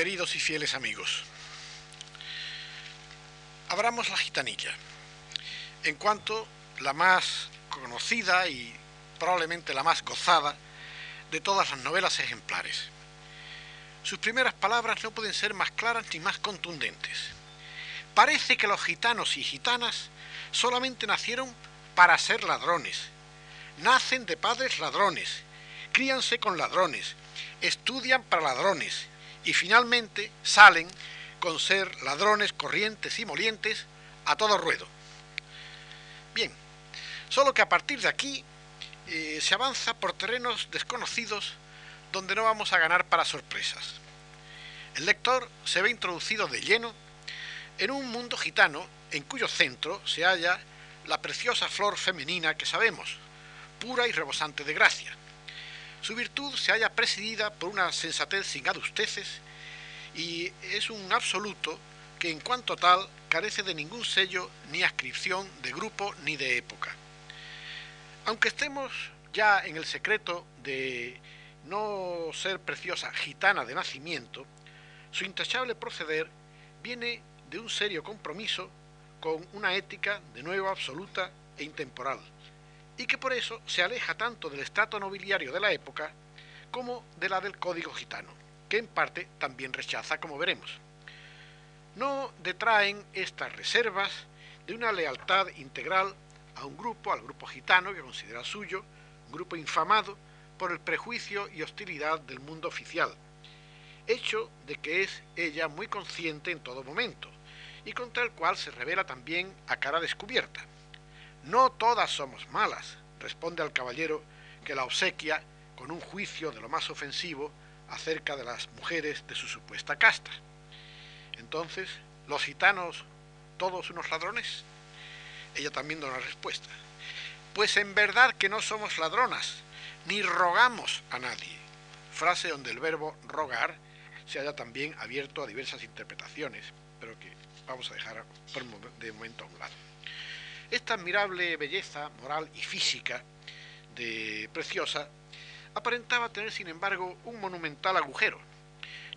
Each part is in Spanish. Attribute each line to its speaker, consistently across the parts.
Speaker 1: queridos y fieles amigos. Abramos la gitanilla. En cuanto la más conocida y probablemente la más gozada de todas las novelas ejemplares. Sus primeras palabras no pueden ser más claras ni más contundentes. Parece que los gitanos y gitanas solamente nacieron para ser ladrones. Nacen de padres ladrones, críanse con ladrones, estudian para ladrones y finalmente salen con ser ladrones corrientes y molientes a todo ruedo. Bien, solo que a partir de aquí eh, se avanza por terrenos desconocidos donde no vamos a ganar para sorpresas. El lector se ve introducido de lleno en un mundo gitano en cuyo centro se halla la preciosa flor femenina que sabemos, pura y rebosante de gracia. Su virtud se halla presidida por una sensatez sin adusteces y es un absoluto que en cuanto tal carece de ningún sello ni ascripción de grupo ni de época. Aunque estemos ya en el secreto de no ser preciosa gitana de nacimiento, su intachable proceder viene de un serio compromiso con una ética de nuevo absoluta e intemporal, y que por eso se aleja tanto del estrato nobiliario de la época como de la del código gitano, que en parte también rechaza, como veremos. No detraen estas reservas de una lealtad integral a un grupo, al grupo gitano que considera suyo, un grupo infamado por el prejuicio y hostilidad del mundo oficial, hecho de que es ella muy consciente en todo momento, y contra el cual se revela también a cara descubierta. No todas somos malas, responde al caballero que la obsequia con un juicio de lo más ofensivo acerca de las mujeres de su supuesta casta. Entonces, ¿los gitanos todos unos ladrones? Ella también da una respuesta. Pues en verdad que no somos ladronas, ni rogamos a nadie. Frase donde el verbo rogar se haya también abierto a diversas interpretaciones, pero que vamos a dejar de momento a un lado. Esta admirable belleza moral y física de Preciosa aparentaba tener, sin embargo, un monumental agujero,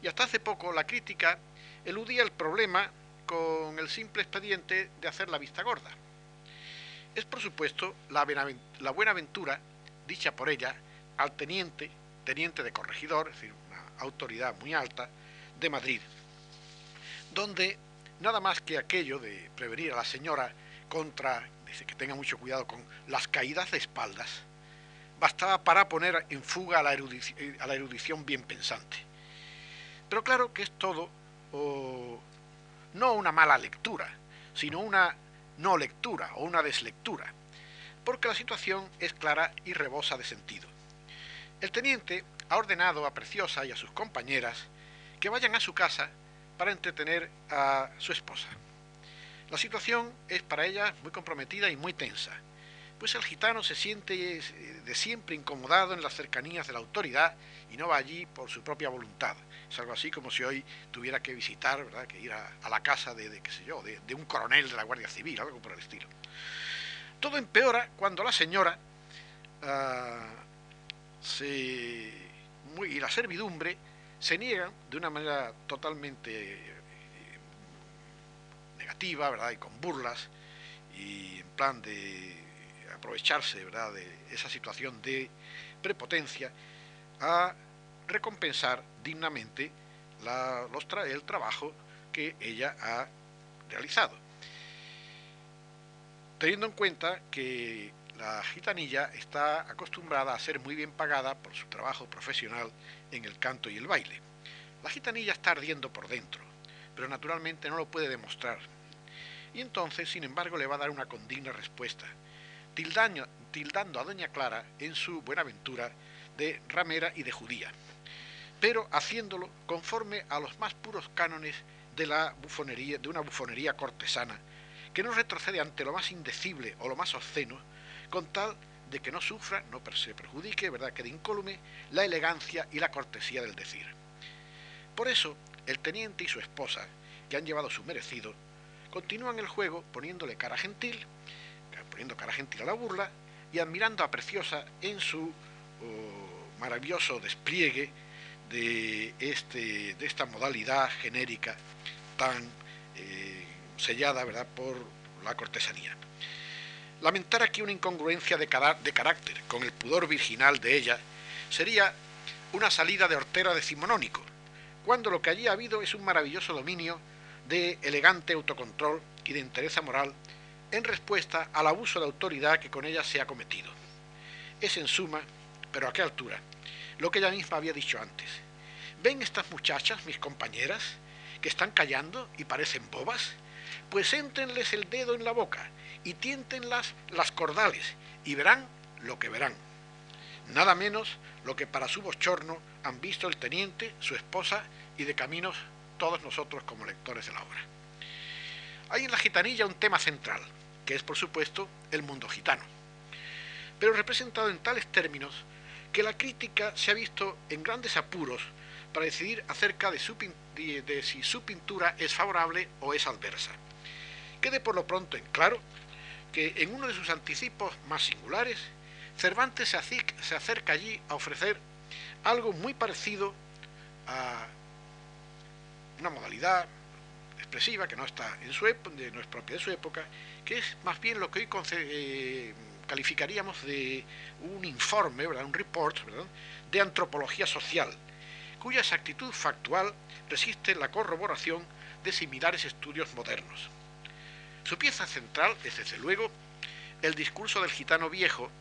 Speaker 1: y hasta hace poco la crítica eludía el problema con el simple expediente de hacer la vista gorda. Es, por supuesto, la, la buena aventura, dicha por ella, al teniente, teniente de corregidor, es decir, una autoridad muy alta, de Madrid, donde nada más que aquello de prevenir a la señora contra, dice que tenga mucho cuidado con las caídas de espaldas, bastaba para poner en fuga a la la erudición bien pensante. Pero claro que es todo no una mala lectura, sino una no lectura o una deslectura, porque la situación es clara y rebosa de sentido. El teniente ha ordenado a Preciosa y a sus compañeras que vayan a su casa para entretener a su esposa. La situación es para ella muy comprometida y muy tensa, pues el gitano se siente de siempre incomodado en las cercanías de la autoridad y no va allí por su propia voluntad. Es algo así como si hoy tuviera que visitar, que ir a, la casa de, qué sé yo, de, un coronel de la Guardia Civil, algo por el estilo. Todo empeora cuando la señora ah, y la servidumbre se niegan de una manera totalmente eh, Y con burlas y en plan de aprovecharse. De esa situación de prepotencia a recompensar dignamente los el trabajo que ella ha realizado. Teniendo en cuenta que la gitanilla está acostumbrada a ser muy bien pagada por su trabajo profesional en el canto y el baile. La gitanilla está ardiendo por dentro, pero naturalmente no lo puede demostrar. Y entonces, sin embargo, le va a dar una condigna respuesta, tildando a doña Clara en su buenaventura de ramera y de judía, pero haciéndolo conforme a los más puros cánones de, la bufonería, de una bufonería cortesana, que no retrocede ante lo más indecible o lo más obsceno, con tal de que no sufra, no se perjudique, ¿verdad?, que de incólume la elegancia y la cortesía del decir. Por eso, el teniente y su esposa, que han llevado su merecido, continúan el juego poniéndole cara gentil, poniendo cara gentil a la burla y admirando a Preciosa en su oh, maravilloso despliegue de, este, de esta modalidad genérica tan eh, sellada ¿verdad? por la cortesanía. Lamentar aquí una incongruencia de, de carácter con el pudor virginal de ella sería una salida de hortera decimonónico, cuando lo que allí ha habido es un maravilloso dominio de elegante autocontrol y de entereza moral en respuesta al abuso de autoridad que con ella se ha cometido. Es en suma, pero a qué altura, lo que ella misma había dicho antes. ¿Ven estas muchachas, mis compañeras, que están callando y parecen bobas? Pues éntrenles el dedo en la boca y tiéntenlas las cordales y verán lo que verán. Nada menos lo que para su bochorno han visto el teniente, su esposa y de caminos todos nosotros como lectores de la obra. Hay en la gitanilla un tema central, que es por supuesto el mundo gitano, pero representado en tales términos que la crítica se ha visto en grandes apuros para decidir acerca de, si su pintura es favorable o es adversa. Quede por lo pronto en claro que en uno de sus anticipos más singulares, Cervantes se acerca allí a ofrecer algo muy parecido a una modalidad expresiva que no está en su no es propia de su época, que es más bien lo que hoy eh, calificaríamos de un informe, un report de antropología social, cuya exactitud factual resiste la corroboración de similares estudios modernos. Su pieza central es, desde luego, el discurso del gitano viejo,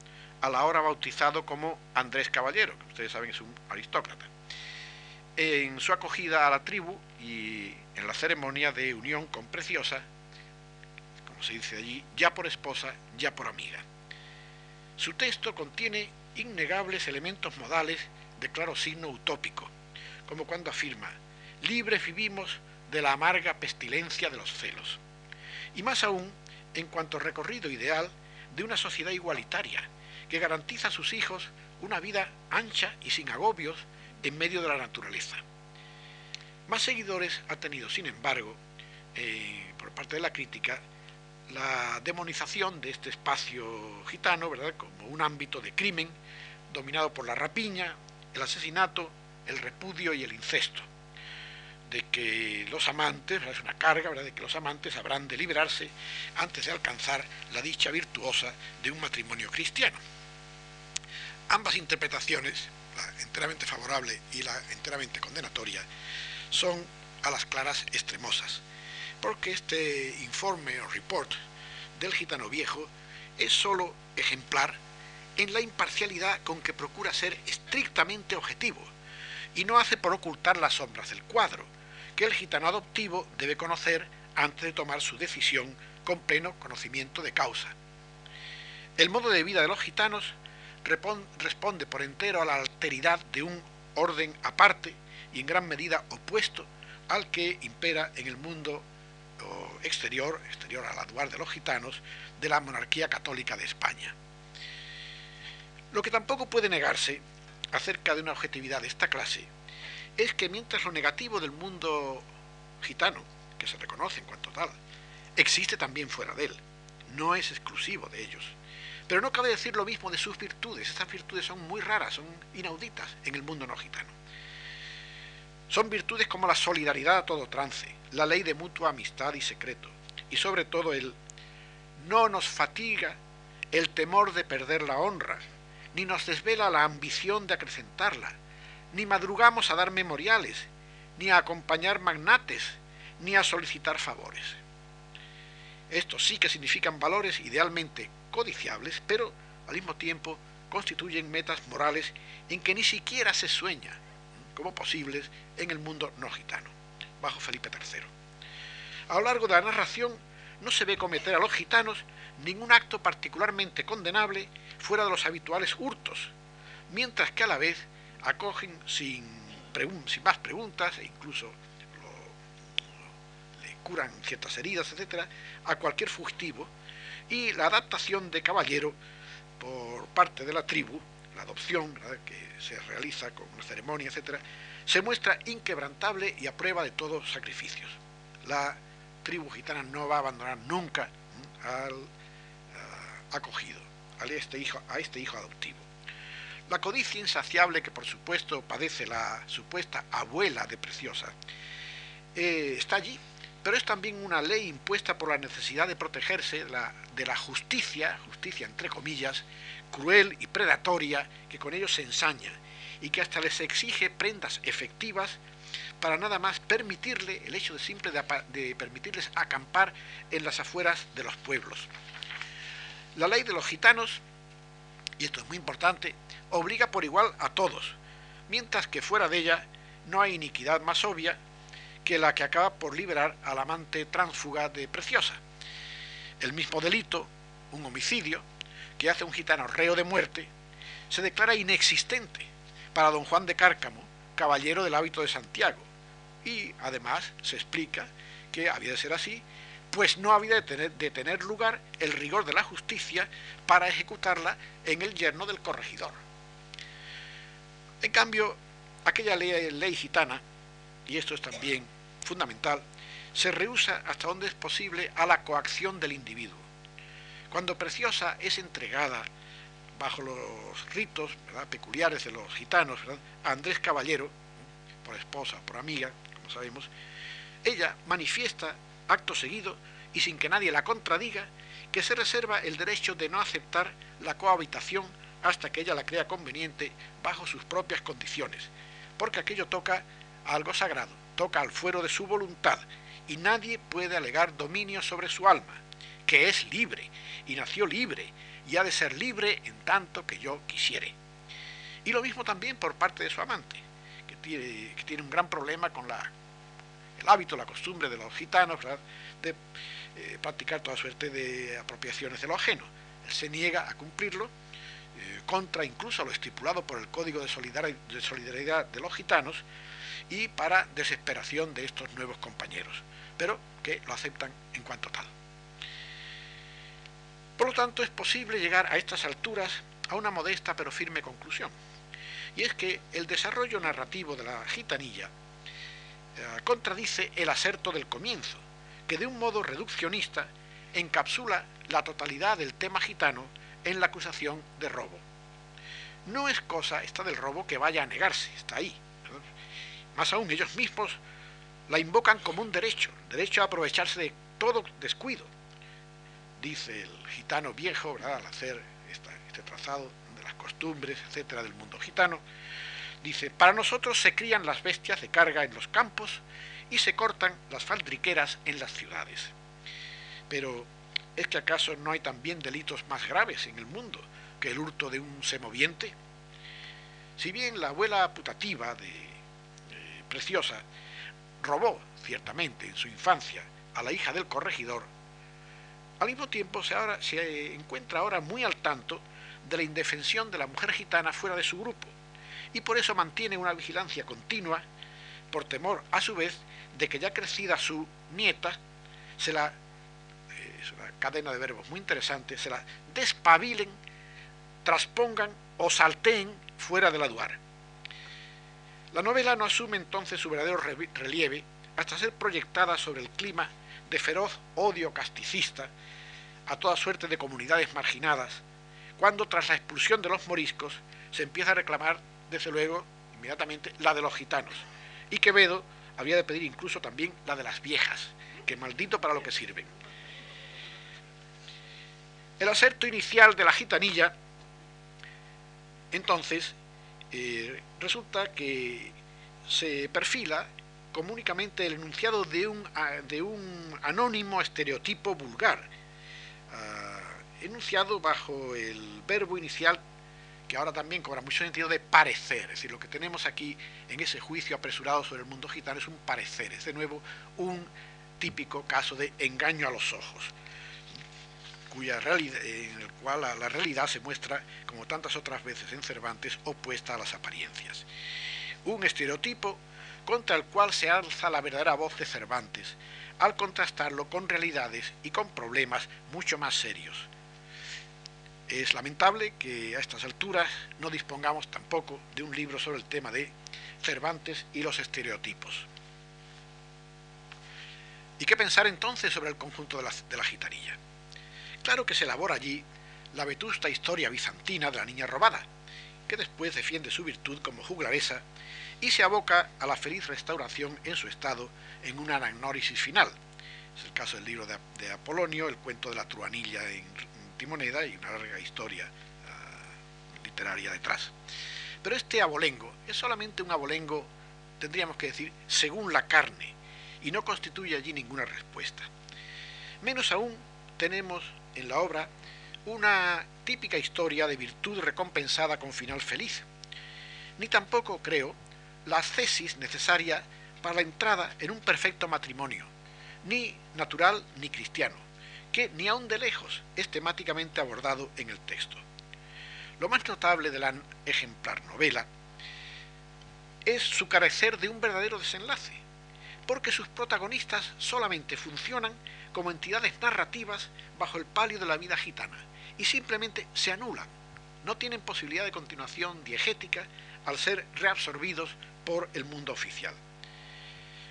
Speaker 1: a la hora bautizado como Andrés Caballero, que ustedes saben es un aristócrata, en su acogida a la tribu y en la ceremonia de unión con Preciosa, como se dice allí, ya por esposa, ya por amiga. Su texto contiene innegables elementos modales de claro signo utópico, como cuando afirma, libres vivimos de la amarga pestilencia de los celos. Y más aún, en cuanto recorrido ideal de una sociedad igualitaria, que garantiza a sus hijos una vida ancha y sin agobios en medio de la naturaleza. Más seguidores ha tenido, sin embargo, eh, por parte de la crítica, la demonización de este espacio gitano, ¿verdad?, como un ámbito de crimen dominado por la rapiña, el asesinato, el repudio y el incesto. De que los amantes, es una carga, de que los amantes habrán de liberarse antes de alcanzar la dicha virtuosa de un matrimonio cristiano. Ambas interpretaciones, la enteramente favorable y la enteramente condenatoria, son a las claras extremosas porque este informe o report del gitano viejo es sólo ejemplar en la imparcialidad con que procura ser estrictamente objetivo y no hace por ocultar las sombras del cuadro, que el gitano adoptivo debe conocer antes de tomar su decisión con pleno conocimiento de causa. El modo de vida de los gitanos responde por entero a la alteridad de un orden aparte y en gran medida opuesto al que impera en el mundo exterior, exterior al aduar de los gitanos, de la monarquía católica de España. Lo que tampoco puede negarse acerca de una objetividad de esta clase es que mientras lo negativo del mundo gitano, que se reconoce en cuanto tal, existe también fuera de él, no es exclusivo de ellos. Pero no cabe decir lo mismo de sus virtudes, estas virtudes son muy raras, son inauditas en el mundo no gitano. Son virtudes como la solidaridad a todo trance, la ley de mutua amistad y secreto, y sobre todo el no nos fatiga el temor de perder la honra, ni nos desvela la ambición de acrecentarla, ni madrugamos a dar memoriales, ni a acompañar magnates, ni a solicitar favores. Estos sí que significan valores idealmente codiciables, pero al mismo tiempo constituyen metas morales en que ni siquiera se sueña como posibles en el mundo no gitano, bajo Felipe III. A lo largo de la narración no se ve cometer a los gitanos ningún acto particularmente condenable fuera de los habituales hurtos, mientras que a la vez acogen sin, sin más preguntas e incluso le curan ciertas heridas, etc., a cualquier fugitivo, y la adaptación de caballero por parte de la tribu, la adopción que se realiza con una ceremonia, etc., se muestra inquebrantable y a prueba de todos sacrificios. La tribu gitana no va a abandonar nunca al acogido, a este, hijo, a este hijo adoptivo. La codicia insaciable que por supuesto padece la supuesta abuela de Preciosa eh, está allí, pero es también una ley impuesta por la necesidad de protegerse de la justicia, justicia entre comillas, cruel y predatoria que con ellos se ensaña y que hasta les exige prendas efectivas para nada más permitirle el hecho de simple de, permitirles acampar en las afueras de los pueblos. La ley de los gitanos, y esto es muy importante, obliga por igual a todos, mientras que fuera de ella no hay iniquidad más obvia que la que acaba por liberar al amante tránsfuga de Preciosa. El mismo delito, un homicidio, que hace un gitano reo de muerte, se declara inexistente para don Juan de Cárcamo, caballero del hábito de Santiago, y además se explica que había de ser así, pues no había de tener, de tener lugar el rigor de la justicia para ejecutarla en el yerno del corregidor. En cambio, aquella ley, ley gitana, y esto es también fundamental, se rehúsa hasta donde es posible a la coacción del individuo. Cuando Preciosa es entregada bajo los ritos peculiares de los gitanos a Andrés Caballero, por esposa, por amiga, como sabemos, ella manifiesta acto seguido y sin que nadie la contradiga que se reserva el derecho de no aceptar la cohabitación hasta que ella la crea conveniente bajo sus propias condiciones, porque aquello toca a algo sagrado, toca al fuero de su voluntad, y nadie puede alegar dominio sobre su alma, que es libre, y nació libre, y ha de ser libre en tanto que yo quisiere. Y lo mismo también por parte de su amante, que tiene, que tiene un gran problema con la, el hábito, la costumbre de los gitanos de eh, practicar toda suerte de apropiaciones de lo ajeno. Él se niega a cumplirlo, eh, contra incluso lo estipulado por el Código de Solidaridad de los Gitanos, y para desesperación de estos nuevos compañeros, pero que lo aceptan en cuanto tal. Por lo tanto, es posible llegar a estas alturas a una modesta pero firme conclusión, y es que el desarrollo narrativo de la gitanilla eh, contradice el aserto del comienzo, que de un modo reduccionista encapsula la totalidad del tema gitano en la acusación de robo. No es cosa esta del robo que vaya a negarse, está ahí. Más aún, ellos mismos la invocan como un derecho, derecho a aprovecharse de todo descuido, dice el gitano viejo, al hacer este trazado de las costumbres, etcétera, del mundo gitano, dice, para nosotros se crían las bestias de carga en los campos y se cortan las faldriqueras en las ciudades. Pero, ¿es que acaso no hay también delitos más graves en el mundo que el hurto de un semoviente? Si bien la abuela putativa de, de Preciosa robó, ciertamente, en su infancia a la hija del corregidor, al mismo tiempo se, ahora, se encuentra ahora muy al tanto de la indefensión de la mujer gitana fuera de su grupo y por eso mantiene una vigilancia continua por temor a su vez de que ya crecida su nieta se la eh, es una cadena de verbos muy interesante se la despabilen transpongan o salteen fuera del aduar la novela no asume entonces su verdadero relieve hasta ser proyectada sobre el clima de feroz odio casticista a toda suerte de comunidades marginadas, cuando tras la expulsión de los moriscos se empieza a reclamar, desde luego, inmediatamente, la de los gitanos, y Quevedo había de pedir incluso también la de las viejas, que maldito para lo que sirven. El aserto inicial de la gitanilla, entonces, eh, resulta que se perfila como únicamente el enunciado de un, de un anónimo estereotipo vulgar, Enunciado bajo el verbo inicial que ahora también cobra mucho sentido de parecer, es decir, lo que tenemos aquí en ese juicio apresurado sobre el mundo gitano es un parecer, es de nuevo un típico caso de engaño a los ojos, cuya realidad, en el cual la, la realidad se muestra, como tantas otras veces en Cervantes, opuesta a las apariencias. Un estereotipo contra el cual se alza la verdadera voz de Cervantes, al contrastarlo con realidades y con problemas mucho más serios. Es lamentable que a estas alturas no dispongamos tampoco de un libro sobre el tema de Cervantes y los estereotipos. ¿Y qué pensar entonces sobre el conjunto de la, de la gitanilla? Claro que se elabora allí la vetusta historia bizantina de la niña robada, que después defiende su virtud como juglaresa y se aboca a la feliz restauración en su estado en una anagnórisis final. Es el caso del libro de, Apolonio, el cuento de la truanilla en Timoneda y una larga historia ah, literaria detrás. Pero este abolengo es solamente un abolengo, tendríamos que decir, según la carne, y no constituye allí ninguna respuesta. Menos aún tenemos en la obra una típica historia de virtud recompensada con final feliz, ni tampoco, creo, la cesis necesaria para la entrada en un perfecto matrimonio, ni natural ni cristiano, que ni aun de lejos es temáticamente abordado en el texto. Lo más notable de la ejemplar novela es su carecer de un verdadero desenlace, porque sus protagonistas solamente funcionan como entidades narrativas bajo el palio de la vida gitana y simplemente se anulan, no tienen posibilidad de continuación diegética al ser reabsorbidos por el mundo oficial.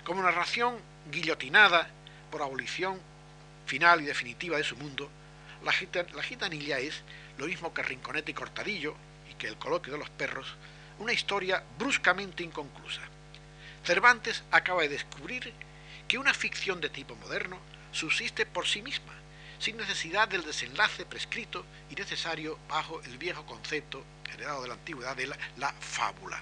Speaker 1: Como narración guillotinada por abolición final y definitiva de su mundo, la, gitanilla es, lo mismo que Rinconete y Cortadillo y que el coloquio de los perros, una historia bruscamente inconclusa. Cervantes acaba de descubrir que una ficción de tipo moderno subsiste por sí misma, sin necesidad del desenlace prescrito y necesario bajo el viejo concepto heredado de la antigüedad de la fábula.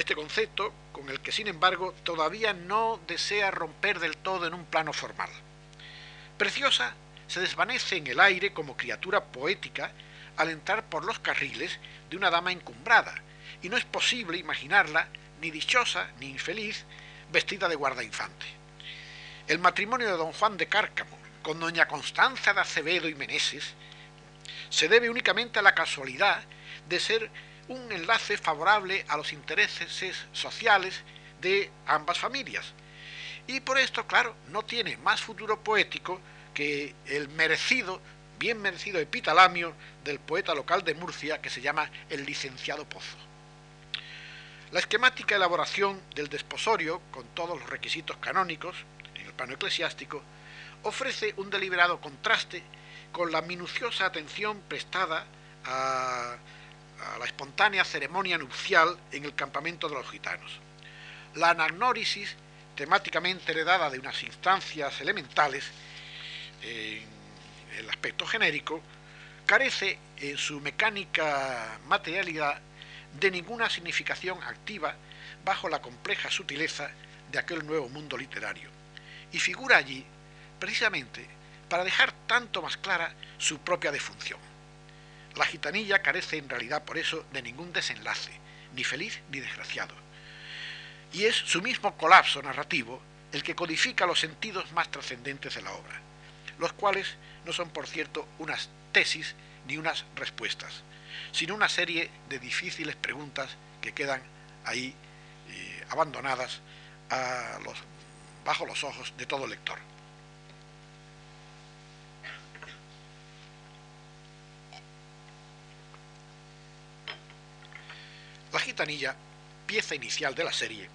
Speaker 1: Este concepto, con el que sin embargo todavía no desea romper del todo en un plano formal. Preciosa se desvanece en el aire como criatura poética al entrar por los carriles de una dama encumbrada, y no es posible imaginarla ni dichosa ni infeliz vestida de guarda infante. El matrimonio de don Juan de Cárcamo con doña Constanza de Acevedo y Meneses se debe únicamente a la casualidad de ser un enlace favorable a los intereses sociales de ambas familias. Y por esto, claro, no tiene más futuro poético que el merecido, bien merecido epitalamio del poeta local de Murcia que se llama el licenciado Pozo. La esquemática elaboración del desposorio, con todos los requisitos canónicos, en el plano eclesiástico, ofrece un deliberado contraste con la minuciosa atención prestada a a la espontánea ceremonia nupcial en el campamento de los gitanos. La anagnórisis, temáticamente heredada de unas instancias elementales, en el aspecto genérico, carece en su mecánica materialidad de ninguna significación activa bajo la compleja sutileza de aquel nuevo mundo literario, y figura allí precisamente para dejar tanto más clara su propia defunción. La gitanilla carece en realidad por eso de ningún desenlace, ni feliz ni desgraciado. Y es su mismo colapso narrativo el que codifica los sentidos más trascendentes de la obra, los cuales no son, por cierto, unas tesis ni unas respuestas, sino una serie de difíciles preguntas que quedan ahí eh, abandonadas bajo los ojos de todo lector. La gitanilla, pieza inicial de la serie,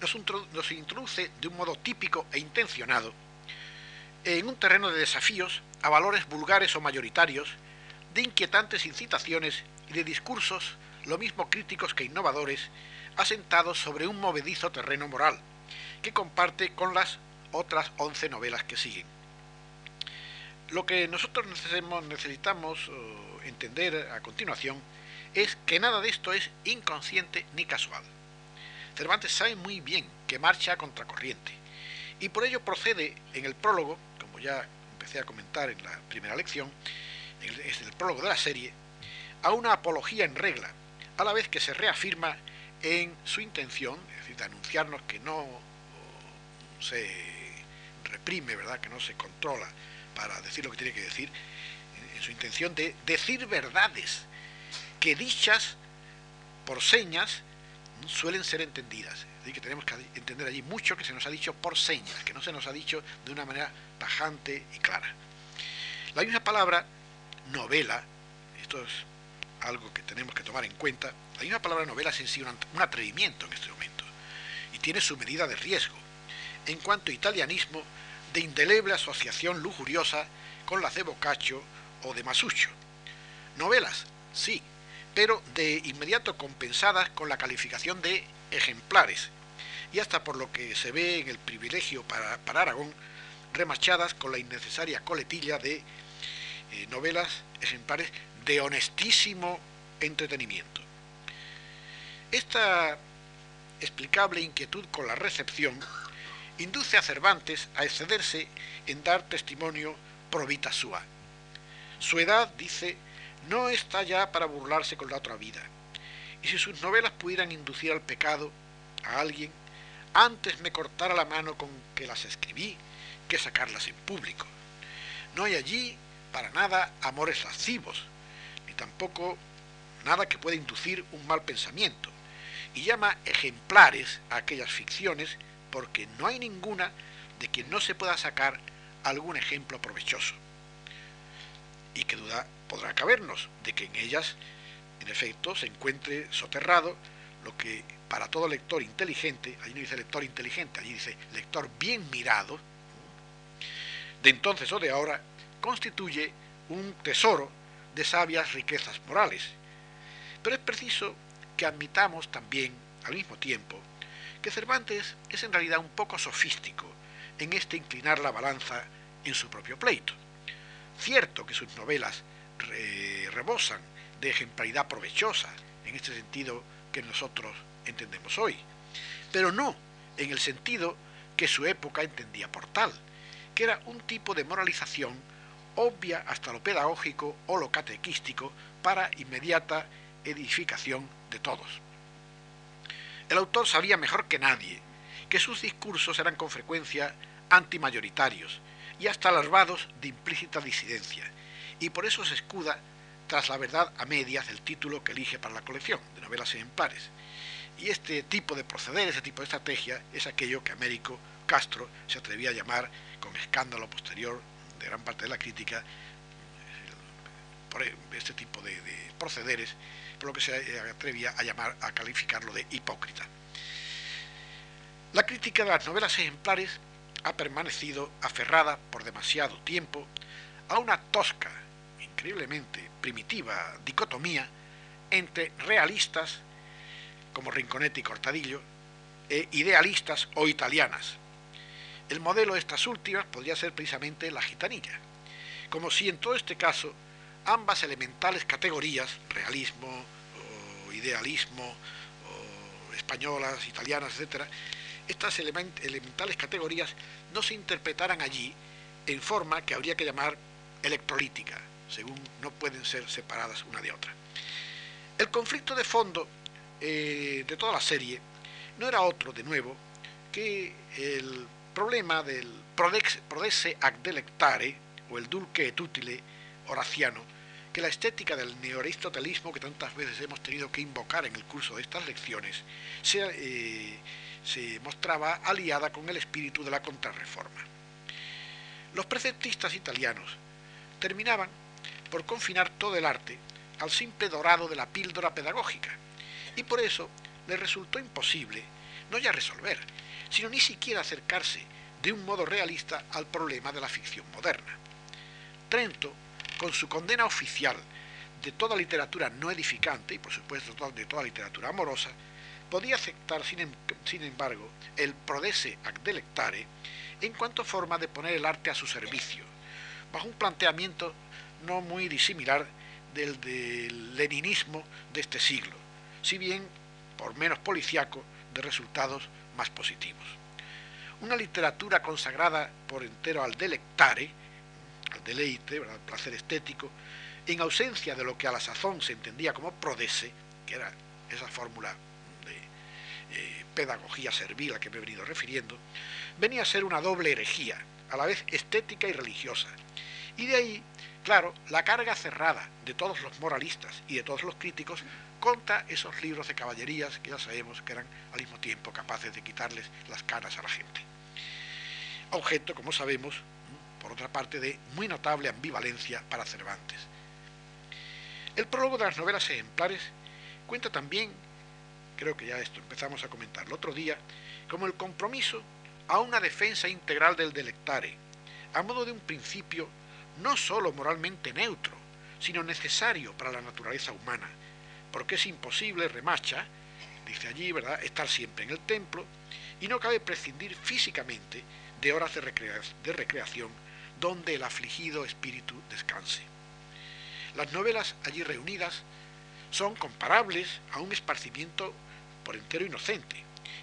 Speaker 1: nos, introduce de un modo típico e intencionado en un terreno de desafíos a valores vulgares o mayoritarios, de inquietantes incitaciones y de discursos lo mismo críticos que innovadores, asentados sobre un movedizo terreno moral, que comparte con las otras once novelas que siguen. Lo que nosotros necesitamos eh, entender a continuación es que nada de esto es inconsciente ni casual. Cervantes sabe muy bien que marcha a contracorriente y por ello procede en el prólogo, como ya empecé a comentar en la primera lección, es el prólogo de la serie, a una apología en regla, a la vez que se reafirma en su intención, es decir, de anunciarnos que no se reprime, ¿verdad? que no se controla para decir lo que tiene que decir, en su intención de decir verdades que dichas por señas suelen ser entendidas. Decir, que tenemos que entender allí mucho que se nos ha dicho por señas, que no se nos ha dicho de una manera tajante y clara. La misma palabra novela, esto es algo que tenemos que tomar en cuenta, la misma palabra novela es en sí un atrevimiento en este momento y tiene su medida de riesgo en cuanto a italianismo de indeleble asociación lujuriosa con las de Boccaccio o de Masuccio. Novelas sí, pero de inmediato compensadas con la calificación de ejemplares, y hasta por lo que se ve en el privilegio para, Aragón, remachadas con la innecesaria coletilla de eh, novelas ejemplares de honestísimo entretenimiento. Esta explicable inquietud con la recepción induce a Cervantes a excederse en dar testimonio probita sua. Su edad, dice, no está ya para burlarse con la otra vida. Y si sus novelas pudieran inducir al pecado a alguien, antes me cortara la mano con que las escribí que sacarlas en público. No hay allí para nada amores lascivos, ni tampoco nada que pueda inducir un mal pensamiento, y llama ejemplares a aquellas ficciones porque no hay ninguna de quien no se pueda sacar algún ejemplo provechoso. Y qué duda podrá cabernos de que en ellas, en efecto, se encuentre soterrado lo que para todo lector inteligente, allí no dice lector inteligente, allí dice lector bien mirado, de entonces o de ahora, constituye un tesoro de sabias riquezas morales. Pero es preciso que admitamos también, al mismo tiempo, que Cervantes es en realidad un poco sofístico en este inclinar la balanza en su propio pleito. Cierto que sus novelas rebosan de ejemplaridad provechosa, en este sentido que nosotros entendemos hoy, pero no en el sentido que su época entendía por tal, que era un tipo de moralización obvia hasta lo pedagógico o lo catequístico para inmediata edificación de todos. El autor sabía mejor que nadie que sus discursos eran con frecuencia antimayoritarios y hasta alarvados de implícita disidencia, y por eso se escuda tras la verdad a medias del título que elige para la colección de novelas ejemplares. Y este tipo de proceder, ese tipo de estrategia, es aquello que Américo Castro se atrevía a llamar, con escándalo posterior de gran parte de la crítica, por este tipo de, de procederes lo que se atrevía a llamar, a calificarlo de hipócrita. La crítica de las novelas ejemplares ha permanecido aferrada por demasiado tiempo a una tosca, increíblemente primitiva dicotomía entre realistas, como Rinconetti y Cortadillo, e idealistas o italianas. El modelo de estas últimas podría ser precisamente la gitanilla, como si en todo este caso ambas elementales categorías, realismo, idealismo, españolas, italianas, etc., estas elementales categorías no se interpretaran allí en forma que habría que llamar electrolítica, según no pueden ser separadas una de otra. El conflicto de fondo eh, de toda la serie no era otro, de nuevo, que el problema del prodesse ac delectare, o el dulce et utile horaciano, que la estética del neoaristotelismo que tantas veces hemos tenido que invocar en el curso de estas lecciones se, eh, se mostraba aliada con el espíritu de la contrarreforma. Los preceptistas italianos terminaban por confinar todo el arte al simple dorado de la píldora pedagógica, y por eso les resultó imposible no ya resolver, sino ni siquiera acercarse de un modo realista al problema de la ficción moderna. Trento con su condena oficial de toda literatura no edificante y por supuesto de toda literatura amorosa, podía aceptar sin, em, embargo el prodesse ac delectare en cuanto forma de poner el arte a su servicio, bajo un planteamiento no muy disimilar del del leninismo de este siglo, si bien por menos policiaco de resultados más positivos. Una literatura consagrada por entero al delectare, deleite, ¿verdad? placer estético, en ausencia de lo que a la sazón se entendía como prodese, que era esa fórmula de eh, pedagogía servil a que me he venido refiriendo, venía a ser una doble herejía, a la vez estética y religiosa. Y de ahí, claro, la carga cerrada de todos los moralistas y de todos los críticos contra esos libros de caballerías que ya sabemos que eran al mismo tiempo capaces de quitarles las caras a la gente. Objeto, como sabemos, por otra parte, de muy notable ambivalencia para Cervantes. El prólogo de las novelas ejemplares cuenta también, creo que ya esto empezamos a comentar el otro día, como el compromiso a una defensa integral del delectare, a modo de un principio no sólo moralmente neutro, sino necesario para la naturaleza humana, porque es imposible, remacha, dice allí, ¿verdad?, estar siempre en el templo, y no cabe prescindir físicamente de horas de, de recreación donde el afligido espíritu descanse. Las novelas allí reunidas son comparables a un esparcimiento por entero inocente,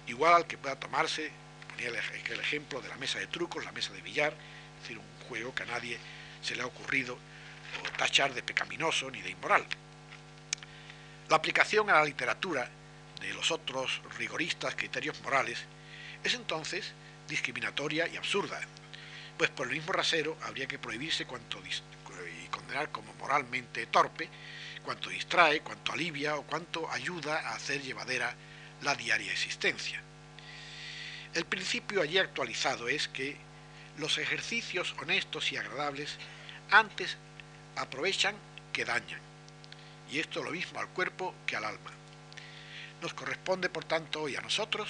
Speaker 1: igual al que pueda tomarse, ponía el ejemplo de la mesa de trucos, la mesa de billar, es decir, un juego que a nadie se le ha ocurrido tachar de pecaminoso ni de inmoral. La aplicación a la literatura de los otros rigoristas criterios morales es entonces discriminatoria y absurda, pues por el mismo rasero habría que prohibirse cuanto y condenar como moralmente torpe cuanto distrae, cuanto alivia o cuanto ayuda a hacer llevadera la diaria existencia. El principio allí actualizado es que los ejercicios honestos y agradables antes aprovechan que dañan, y esto lo mismo al cuerpo que al alma. Nos corresponde, por tanto, hoy a nosotros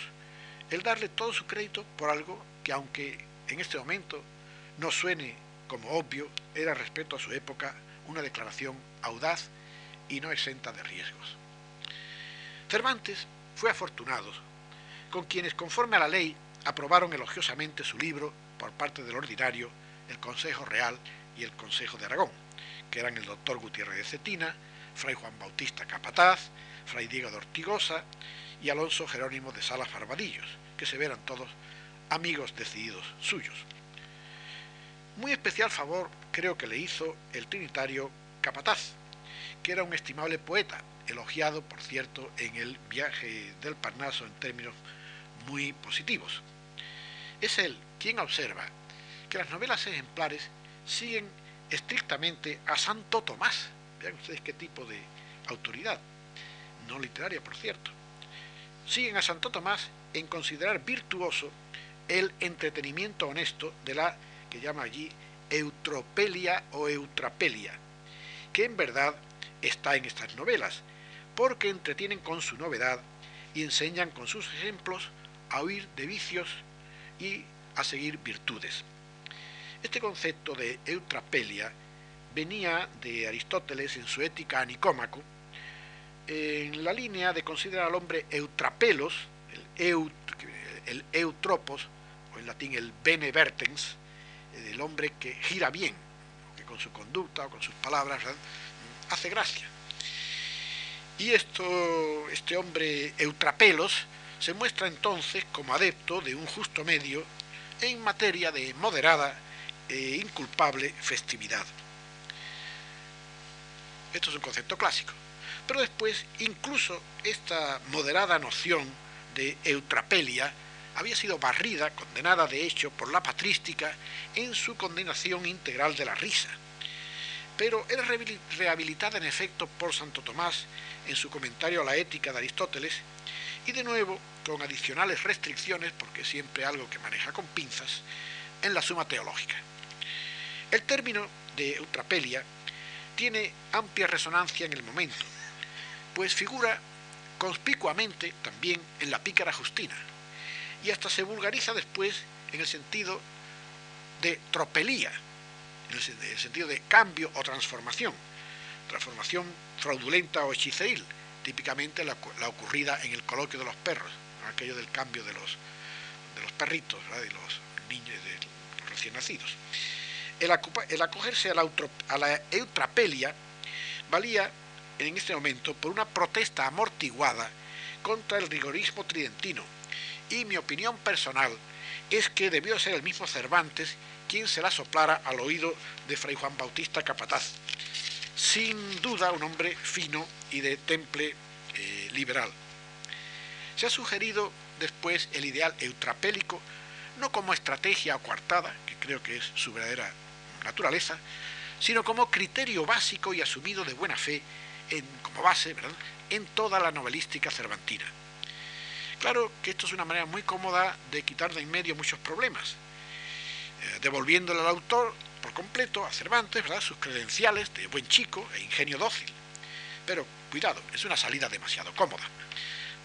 Speaker 1: el darle todo su crédito por algo que, aunque en este momento no suene como obvio, era respecto a su época una declaración audaz y no exenta de riesgos. Cervantes fue afortunado con quienes, conforme a la ley, aprobaron elogiosamente su libro por parte del ordinario, el Consejo Real y el Consejo de Aragón, que eran el doctor Gutiérrez de Cetina, fray Juan Bautista Capataz, fray Diego de Ortigosa y Alonso Jerónimo de Salas Barbadillos, que se verán todos amigos decididos suyos. Muy especial favor creo que le hizo el trinitario Capataz, que era un estimable poeta, elogiado, por cierto, en el viaje del Parnaso en términos muy positivos. Es él quien observa que las novelas ejemplares siguen estrictamente a Santo Tomás. Vean ustedes qué tipo de autoridad, no literaria, por cierto. Siguen a Santo Tomás en considerar virtuoso el entretenimiento honesto de la que llama allí eutropelia o eutrapelia, que en verdad está en estas novelas, porque entretienen con su novedad y enseñan con sus ejemplos a huir de vicios y a seguir virtudes. Este concepto de eutrapelia venía de Aristóteles en su Ética a Nicómaco, en la línea de considerar al hombre eutrapelos, el, eutropos, o en latín el benevertens, el hombre que gira bien, que con su conducta o con sus palabras hace gracia. Y esto, este hombre Eutrapelos se muestra entonces como adepto de un justo medio en materia de moderada e inculpable festividad. Esto es un concepto clásico. Pero después, incluso esta moderada noción de eutrapelia había sido barrida, condenada de hecho por la patrística en su condenación integral de la risa pero era rehabilitada en efecto por Santo Tomás en su comentario a la ética de Aristóteles y de nuevo con adicionales restricciones, porque siempre algo que maneja con pinzas, en la suma teológica. El término de eutrapelia tiene amplia resonancia en el momento, pues figura conspicuamente también en la pícara Justina, y hasta se vulgariza después en el sentido de tropelía, en el sentido de cambio o transformación, transformación fraudulenta o hechiceril, típicamente la, ocurrida en el coloquio de los perros, aquello del cambio de los, de los perritos, de los niños, de los recién nacidos. El, acogerse a la, a la eutrapelia valía en este momento por una protesta amortiguada contra el rigorismo tridentino, y mi opinión personal es que debió ser el mismo Cervantes quien se la soplara al oído de Fray Juan Bautista Capataz. Sin duda un hombre fino y de temple eh, liberal. Se ha sugerido después el ideal eutrapélico, no como estrategia coartada, que creo que es su verdadera naturaleza, sino como criterio básico y asumido de buena fe en, como base en toda la novelística cervantina. Claro que esto es una manera muy cómoda de quitar de en medio muchos problemas, eh, devolviéndole al autor completo a Cervantes ¿verdad? sus credenciales de buen chico e ingenio dócil. Pero cuidado, es una salida demasiado cómoda,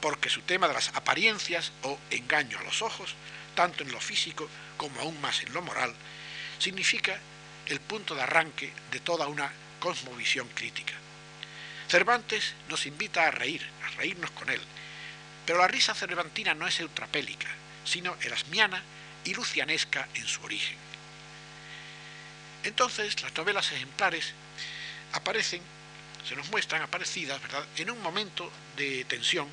Speaker 1: porque su tema de las apariencias o engaño a los ojos, tanto en lo físico como aún más en lo moral, significa el punto de arranque de toda una cosmovisión crítica. Cervantes nos invita a reír, a reírnos con él, pero la risa cervantina no es eutrapélica, sino erasmiana y lucianesca en su origen. Entonces, las novelas ejemplares aparecen, se nos muestran aparecidas, ¿verdad?, en un momento de tensión,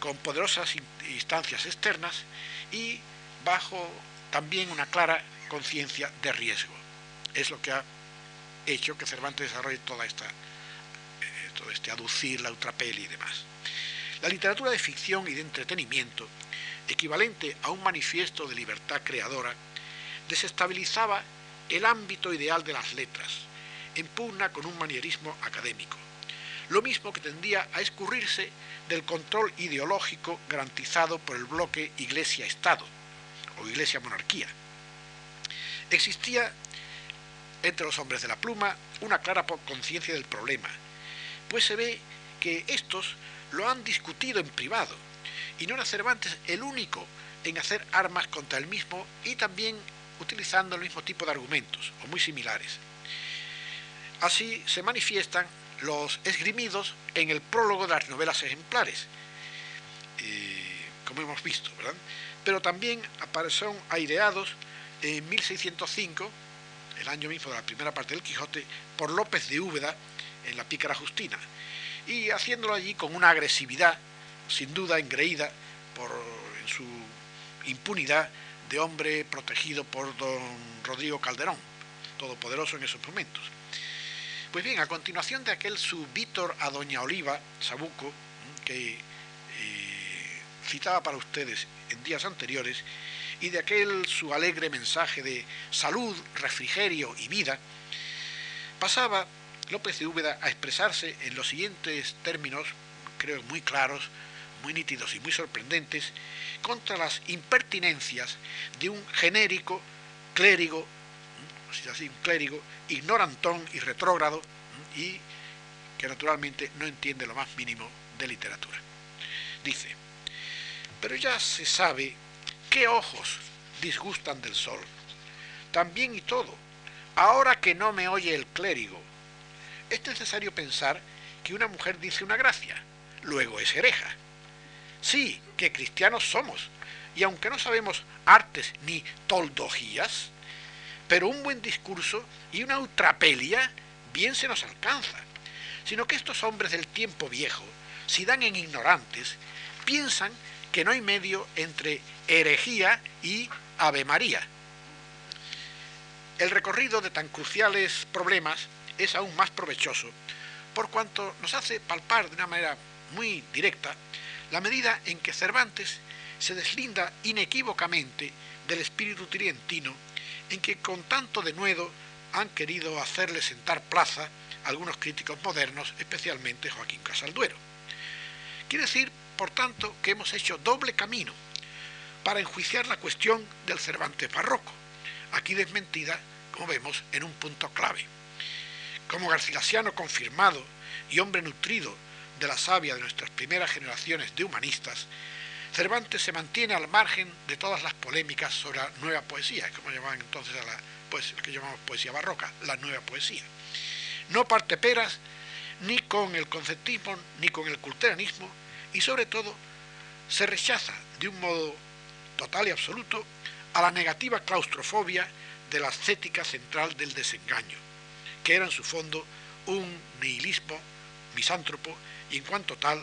Speaker 1: con poderosas instancias externas y bajo también una clara conciencia de riesgo. Es lo que ha hecho que Cervantes desarrolle toda esta, eh, todo este aducir, la ultrapeli y demás. La literatura de ficción y de entretenimiento, equivalente a un manifiesto de libertad creadora, desestabilizaba el ámbito ideal de las letras, en pugna con un manierismo académico, lo mismo que tendía a escurrirse del control ideológico garantizado por el bloque Iglesia-Estado o Iglesia-Monarquía. Existía entre los hombres de la pluma una clara conciencia del problema, pues se ve que estos lo han discutido en privado, y no era Cervantes el único en hacer armas contra el mismo y también utilizando el mismo tipo de argumentos, o muy similares. Así se manifiestan los esgrimidos en el prólogo de las novelas ejemplares, eh, como hemos visto, ¿verdad? Pero también aparecieron aireados en 1605, el año mismo de la primera parte del Quijote, por López de Úbeda en la Pícara Justina, y haciéndolo allí con una agresividad, sin duda engreída por en su impunidad de hombre protegido por don Rodrigo Calderón, todopoderoso en esos momentos. Pues bien, a continuación de aquel su Víctor a Doña Oliva, Sabuco, que eh, citaba para ustedes en días anteriores, y de aquel su alegre mensaje de salud, refrigerio y vida, pasaba López de Úbeda a expresarse en los siguientes términos, creo muy claros, muy nítidos y muy sorprendentes, contra las impertinencias de un genérico clérigo así, un clérigo, ignorantón y retrógrado, y que naturalmente no entiende lo más mínimo de literatura. Dice, pero ya se sabe qué ojos disgustan del sol. También y todo, ahora que no me oye el clérigo, es necesario pensar que una mujer dice una gracia, luego es hereja. Sí, que cristianos somos, y aunque no sabemos artes ni toldogías, pero un buen discurso y una ultrapelia bien se nos alcanza, sino que estos hombres del tiempo viejo, si dan en ignorantes, piensan que no hay medio entre herejía y Ave María. El recorrido de tan cruciales problemas es aún más provechoso, por cuanto nos hace palpar de una manera muy directa la medida en que Cervantes se deslinda inequívocamente del espíritu trientino en que con tanto denuedo han querido hacerle sentar plaza algunos críticos modernos, especialmente Joaquín Casalduero. Quiere decir, por tanto, que hemos hecho doble camino para enjuiciar la cuestión del Cervantes barroco, aquí desmentida, como vemos, en un punto clave. Como garcilasiano confirmado y hombre nutrido de la savia de nuestras primeras generaciones de humanistas, Cervantes se mantiene al margen de todas las polémicas sobre la nueva poesía, como llamaban entonces a la que llamamos poesía barroca, la nueva poesía. No parte peras ni con el conceptismo ni con el culteranismo y sobre todo se rechaza de un modo total y absoluto a la negativa claustrofobia de la ascética central del desengaño, que era en su fondo un nihilismo misántropo y en cuanto tal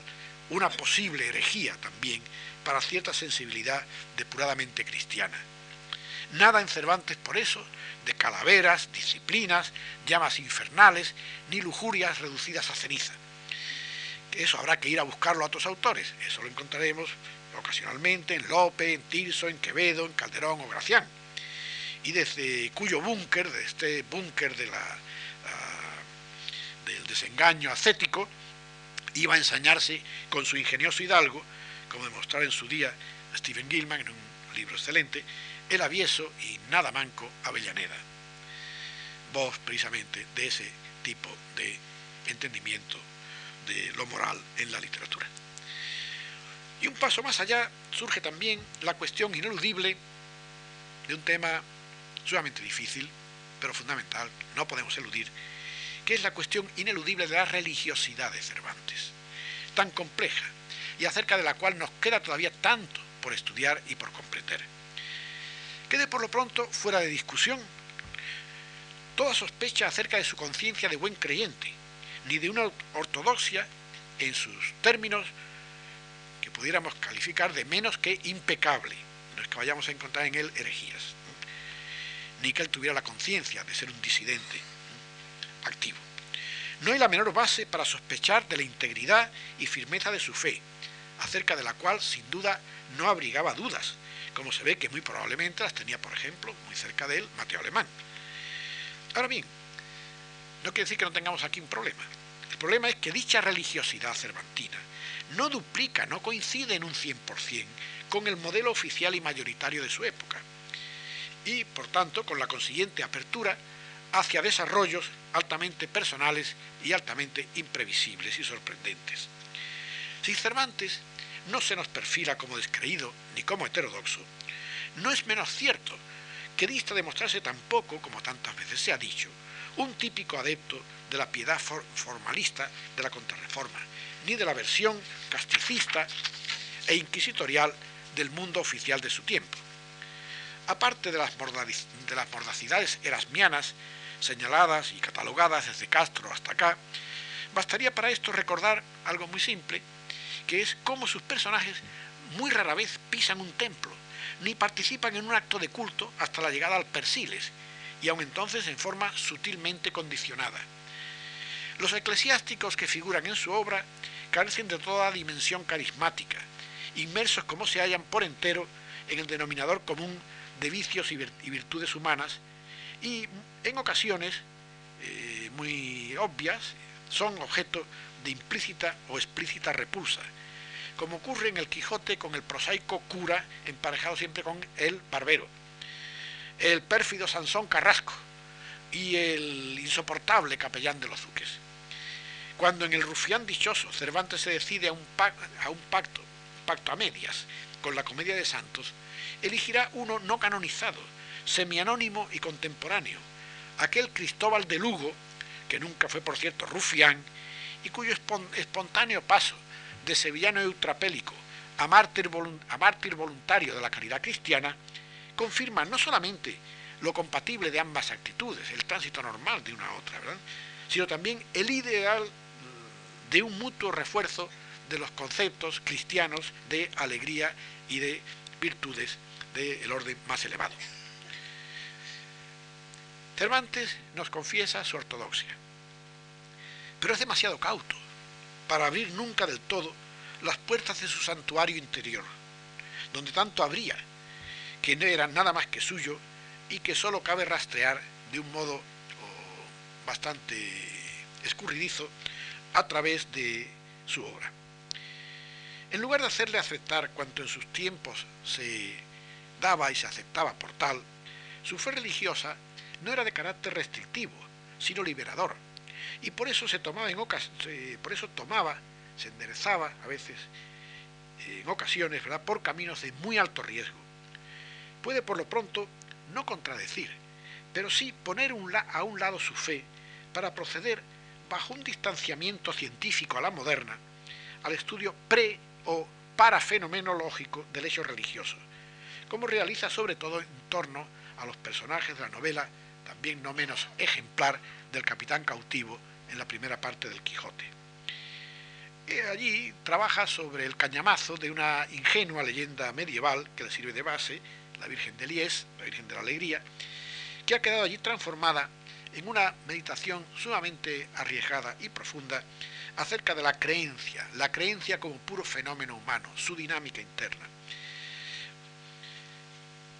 Speaker 1: una posible herejía también para cierta sensibilidad depuradamente cristiana. Nada en Cervantes por eso de calaveras, disciplinas, llamas infernales, ni lujurias reducidas a ceniza. Eso habrá que ir a buscarlo a otros autores. Eso lo encontraremos ocasionalmente en Lope, en Tirso, en Quevedo, en Calderón o Gracián. Y desde cuyo búnker, de este búnker del desengaño ascético, iba a ensañarse con su ingenioso hidalgo como demostrará en su día Stephen Gilman en un libro excelente, El avieso y nada manco Avellaneda. Voz precisamente de ese tipo de entendimiento de lo moral en la literatura. Y un paso más allá surge también la cuestión ineludible de un tema sumamente difícil, pero fundamental, no podemos eludir, es la cuestión ineludible de la religiosidad de Cervantes, tan compleja y acerca de la cual nos queda todavía tanto por estudiar y por comprender. Quede por lo pronto fuera de discusión toda sospecha acerca de su conciencia de buen creyente, ni de una ortodoxia en sus términos que pudiéramos calificar de menos que impecable. No es que vayamos a encontrar en él herejías, ni que él tuviera la conciencia de ser un disidente activo. No hay la menor base para sospechar de la integridad y firmeza de su fe, acerca de la cual sin duda no abrigaba dudas, como se ve que muy probablemente las tenía, por ejemplo, muy cerca de él, Mateo Alemán. Ahora bien, no quiere decir que no tengamos aquí un problema. El problema es que dicha religiosidad cervantina no duplica, no coincide en un 100% con el modelo oficial y mayoritario de su época, y por tanto con la consiguiente apertura hacia desarrollos altamente personales y altamente imprevisibles y sorprendentes. Si Cervantes no se nos perfila como descreído ni como heterodoxo, no es menos cierto que dista de mostrarse tampoco, como tantas veces se ha dicho, un típico adepto de la piedad formalista de la contrarreforma, ni de la versión casticista e inquisitorial del mundo oficial de su tiempo. Aparte de las, de las mordacidades erasmianas señaladas y catalogadas desde Castro hasta acá, bastaría para esto recordar algo muy simple, que es cómo sus personajes muy rara vez pisan un templo, ni participan en un acto de culto hasta la llegada al Persiles, y aun entonces en forma sutilmente condicionada. Los eclesiásticos que figuran en su obra carecen de toda dimensión carismática, inmersos como se hallan por entero en el denominador común de vicios y virtudes humanas, y en ocasiones eh, muy obvias son objeto de implícita o explícita repulsa, como ocurre en el Quijote con el prosaico cura emparejado siempre con el barbero, el pérfido Sansón Carrasco y el insoportable capellán de los duques. Cuando en el rufián dichoso Cervantes se decide a un, a un pacto, pacto a medias, con la comedia de Santos, elegirá uno no canonizado, semianónimo y contemporáneo, aquel Cristóbal de Lugo, que nunca fue por cierto rufián, y cuyo espontáneo paso de sevillano eutrapélico a mártir, a mártir voluntario de la caridad cristiana, confirma no solamente lo compatible de ambas actitudes, el tránsito normal de una a otra, sino también el ideal de un mutuo refuerzo de los conceptos cristianos de alegría y de virtudes del orden más elevado. Cervantes nos confiesa su ortodoxia, pero es demasiado cauto para abrir nunca del todo las puertas de su santuario interior, donde tanto habría que no era nada más que suyo y que sólo cabe rastrear de un modo oh, bastante escurridizo a través de su obra. En lugar de hacerle aceptar cuanto en sus tiempos se daba y se aceptaba por tal, su fe religiosa no era de carácter restrictivo, sino liberador, y por eso se tomaba en por eso tomaba, se enderezaba a veces en ocasiones, ¿verdad? por caminos de muy alto riesgo. Puede por lo pronto no contradecir, pero sí poner a un lado su fe para proceder bajo un distanciamiento científico a la moderna al estudio pre o parafenomenológico del hecho religioso, como realiza sobre todo en torno a los personajes de la novela, también no menos ejemplar, del capitán cautivo en la primera parte del Quijote. Allí trabaja sobre el cañamazo de una ingenua leyenda medieval que le sirve de base, la Virgen de Lies, la Virgen de la Alegría, que ha quedado allí transformada en una meditación sumamente arriesgada y profunda acerca de la creencia, la creencia como puro fenómeno humano, su dinámica interna.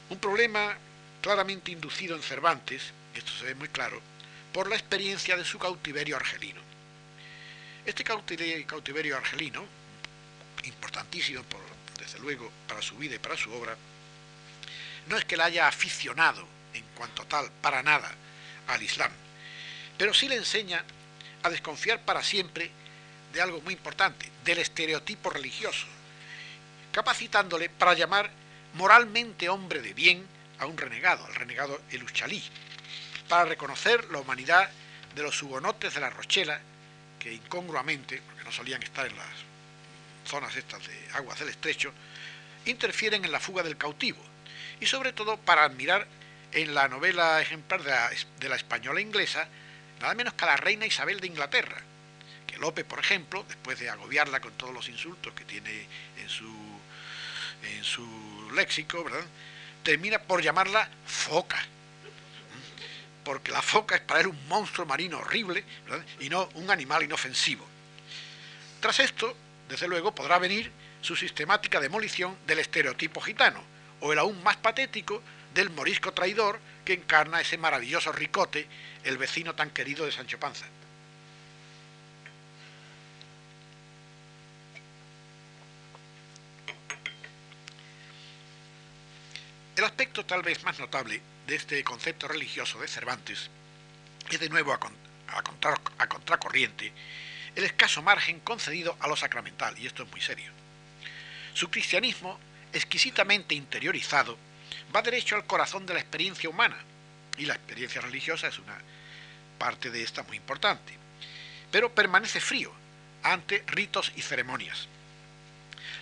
Speaker 1: Un problema claramente inducido en Cervantes, esto se ve muy claro, por la experiencia de su cautiverio argelino. Este cautiverio argelino, importantísimo desde luego para su vida y para su obra, no es que la haya aficionado en cuanto tal, para nada, al Islam, pero sí le enseña a desconfiar para siempre de algo muy importante, del estereotipo religioso, capacitándole para llamar moralmente hombre de bien a un renegado, al renegado el Uchalí, para reconocer la humanidad de los hugonotes de la Rochela, que incongruamente, porque no solían estar en las zonas estas de aguas del estrecho, interfieren en la fuga del cautivo, y sobre todo para admirar en la novela ejemplar de la, española inglesa, nada menos que a la reina Isabel de Inglaterra, que Lope, por ejemplo, después de agobiarla con todos los insultos que tiene en su, en su léxico, ¿verdad? Termina por llamarla foca, porque la foca es para él un monstruo marino horrible y no un animal inofensivo. Tras esto, desde luego, podrá venir su sistemática demolición del estereotipo gitano, o el aún más patético del morisco traidor que encarna ese maravilloso ricote, el vecino tan querido de Sancho Panza. El aspecto tal vez más notable de este concepto religioso de Cervantes es de nuevo a, contracorriente el escaso margen concedido a lo sacramental, y esto es muy serio. Su cristianismo, exquisitamente interiorizado, va derecho al corazón de la experiencia humana, y la experiencia religiosa es una parte de esta muy importante, pero permanece frío ante ritos y ceremonias.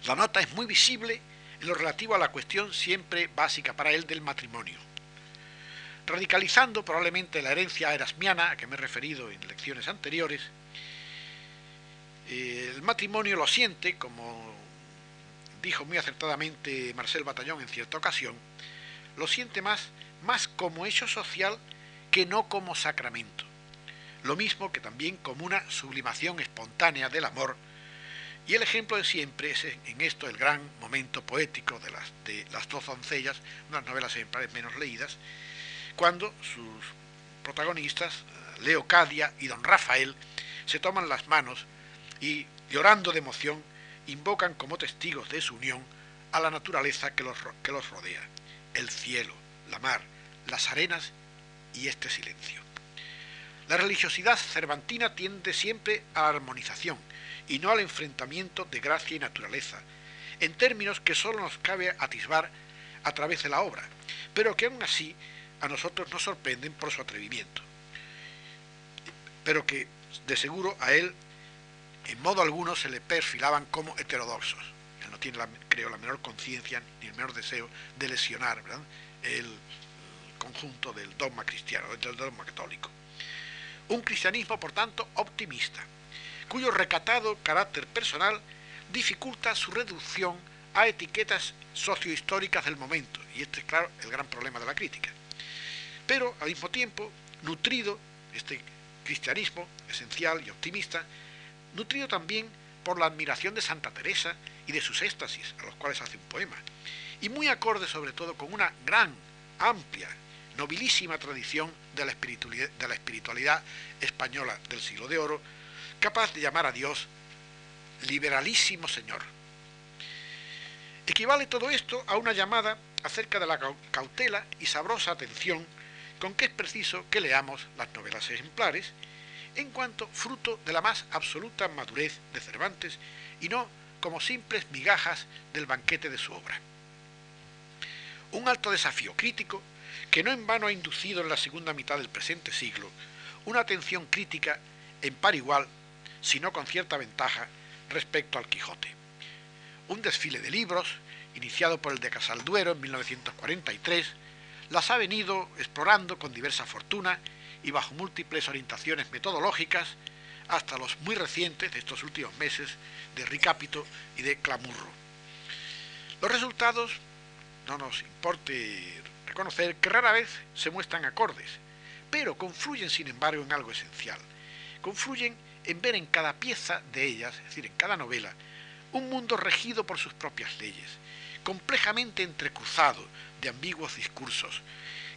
Speaker 1: La nota es muy visible en lo relativo a la cuestión siempre básica para él del matrimonio radicalizando probablemente la herencia erasmiana a que me he referido en lecciones anteriores, el matrimonio lo siente, como dijo muy acertadamente Marcel Batallón en cierta ocasión, lo siente más, más como hecho social que no como sacramento. Lo mismo que también como una sublimación espontánea del amor. Y el ejemplo de siempre es en esto el gran momento poético de las, de las dos doncellas, unas novelas ejemplares menos leídas, cuando sus protagonistas, eh, Leocadia y don Rafael, se toman las manos y, llorando de emoción, invocan como testigos de su unión a la naturaleza que los, que los rodea, el cielo, la mar, las arenas y este silencio. La religiosidad cervantina tiende siempre a la armonización y no al enfrentamiento de gracia y naturaleza, en términos que solo nos cabe atisbar a través de la obra, pero que aún así a nosotros nos sorprenden por su atrevimiento, pero que de seguro a él en modo alguno se le perfilaban como heterodoxos. Él no tiene, creo, la menor conciencia ni el menor deseo de lesionar el conjunto del dogma cristiano, del dogma católico. Un cristianismo, por tanto, optimista, cuyo recatado carácter personal dificulta su reducción a etiquetas sociohistóricas del momento, y este es, claro, el gran problema de la crítica. Pero al mismo tiempo nutrido, este cristianismo esencial y optimista, nutrido también por la admiración de Santa Teresa y de sus éxtasis, a los cuales hace un poema, y muy acorde sobre todo con una gran, amplia, nobilísima tradición de la espiritualidad, española del siglo de oro, capaz de llamar a Dios liberalísimo Señor. Equivale todo esto a una llamada acerca de la cautela y sabrosa atención con que es preciso que leamos las novelas ejemplares, en cuanto fruto de la más absoluta madurez de Cervantes y no como simples migajas del banquete de su obra. Un alto desafío crítico que no en vano ha inducido en la segunda mitad del presente siglo una atención crítica en par igual, si no con cierta ventaja, respecto al Quijote. Un desfile de libros, iniciado por el de Casalduero en 1943, las ha venido explorando con diversa fortuna y bajo múltiples orientaciones metodológicas hasta los muy recientes de estos últimos meses de Ricápito y de Clamurro. Los resultados, no nos importe reconocer que rara vez se muestran acordes, pero confluyen sin embargo en algo esencial. Confluyen en ver en cada pieza de ellas, es decir, en cada novela, un mundo regido por sus propias leyes, complejamente entrecruzado de ambiguos discursos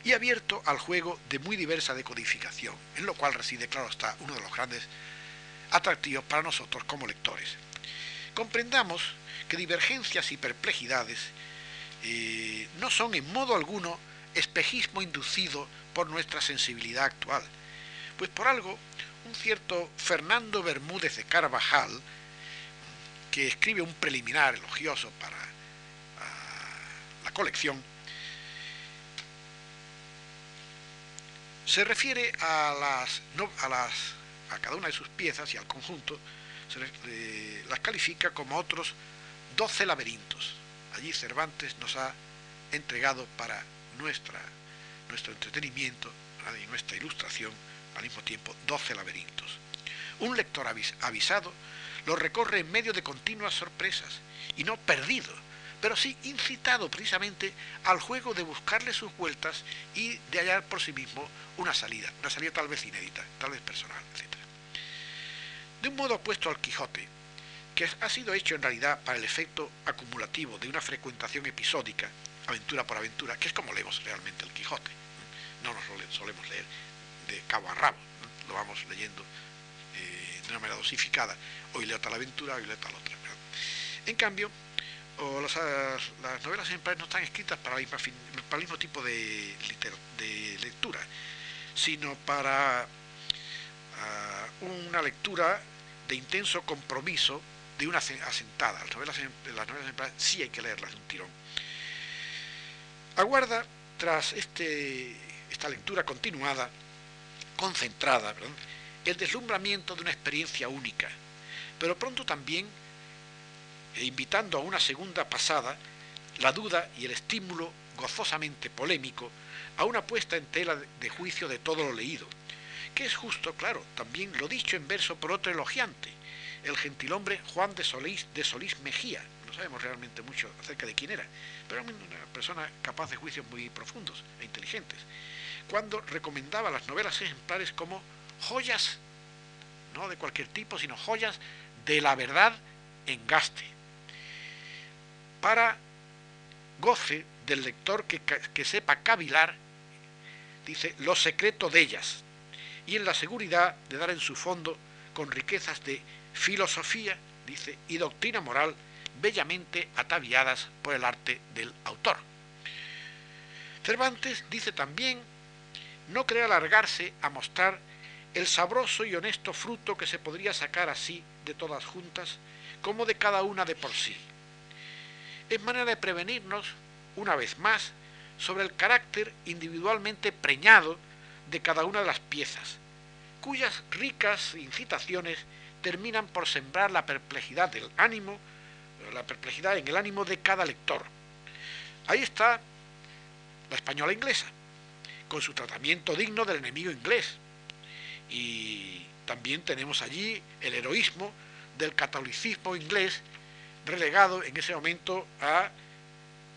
Speaker 1: y abierto al juego de muy diversa decodificación, en lo cual reside, claro está, uno de los grandes atractivos para nosotros como lectores. Comprendamos que divergencias y perplejidades eh, no son en modo alguno espejismo inducido por nuestra sensibilidad actual, pues por algo un cierto Fernando Bermúdez de Carvajal, que escribe un preliminar elogioso para la colección, Se refiere a, las, a, las, a cada una de sus piezas y al conjunto, se las califica como otros 12 laberintos. Allí Cervantes nos ha entregado para nuestra, nuestro entretenimiento y nuestra ilustración al mismo tiempo 12 laberintos. Un lector avisado lo recorre en medio de continuas sorpresas y no perdido, pero sí incitado precisamente al juego de buscarle sus vueltas y de hallar por sí mismo una salida, una salida tal vez inédita, tal vez personal, etc. De un modo opuesto al Quijote, que ha sido hecho en realidad para el efecto acumulativo de una frecuentación episódica, aventura por aventura, que es como leemos realmente el Quijote. No nos solemos leer de cabo a rabo, lo vamos leyendo eh, de una manera dosificada. Hoy leo tal aventura, hoy leo tal otra. En cambio, las, novelas ejemplares no están escritas para, el mismo tipo de, de lectura, sino para ah, una lectura de intenso compromiso de una asentada. Las novelas, las novelas ejemplares sí hay que leerlas de un tirón. Aguarda, tras este, esta lectura continuada, concentrada, el deslumbramiento de una experiencia única, pero pronto también, e invitando a una segunda pasada, la duda y el estímulo gozosamente polémico a una puesta en tela de juicio de todo lo leído, que es justo, claro, también lo dicho en verso por otro elogiante, el gentilhombre Juan de Solís, de Solís Mejía, no sabemos realmente mucho acerca de quién era, pero era una persona capaz de juicios muy profundos e inteligentes, cuando recomendaba las novelas ejemplares como joyas, no de cualquier tipo, sino joyas de la verdad en gaste, para goce del lector que, que sepa cavilar, dice, lo secreto de ellas, y en la seguridad de dar en su fondo con riquezas de filosofía, dice, y doctrina moral bellamente ataviadas por el arte del autor. Cervantes dice también, no cree alargarse a mostrar el sabroso y honesto fruto que se podría sacar así de todas juntas, como de cada una de por sí. Es manera de prevenirnos, una vez más, sobre el carácter individualmente preñado de cada una de las piezas, cuyas ricas incitaciones terminan por sembrar la perplejidad del ánimo, la perplejidad en el ánimo de cada lector. Ahí está la española inglesa, con su tratamiento digno del enemigo inglés. Y también tenemos allí el heroísmo del catolicismo inglés, relegado en ese momento a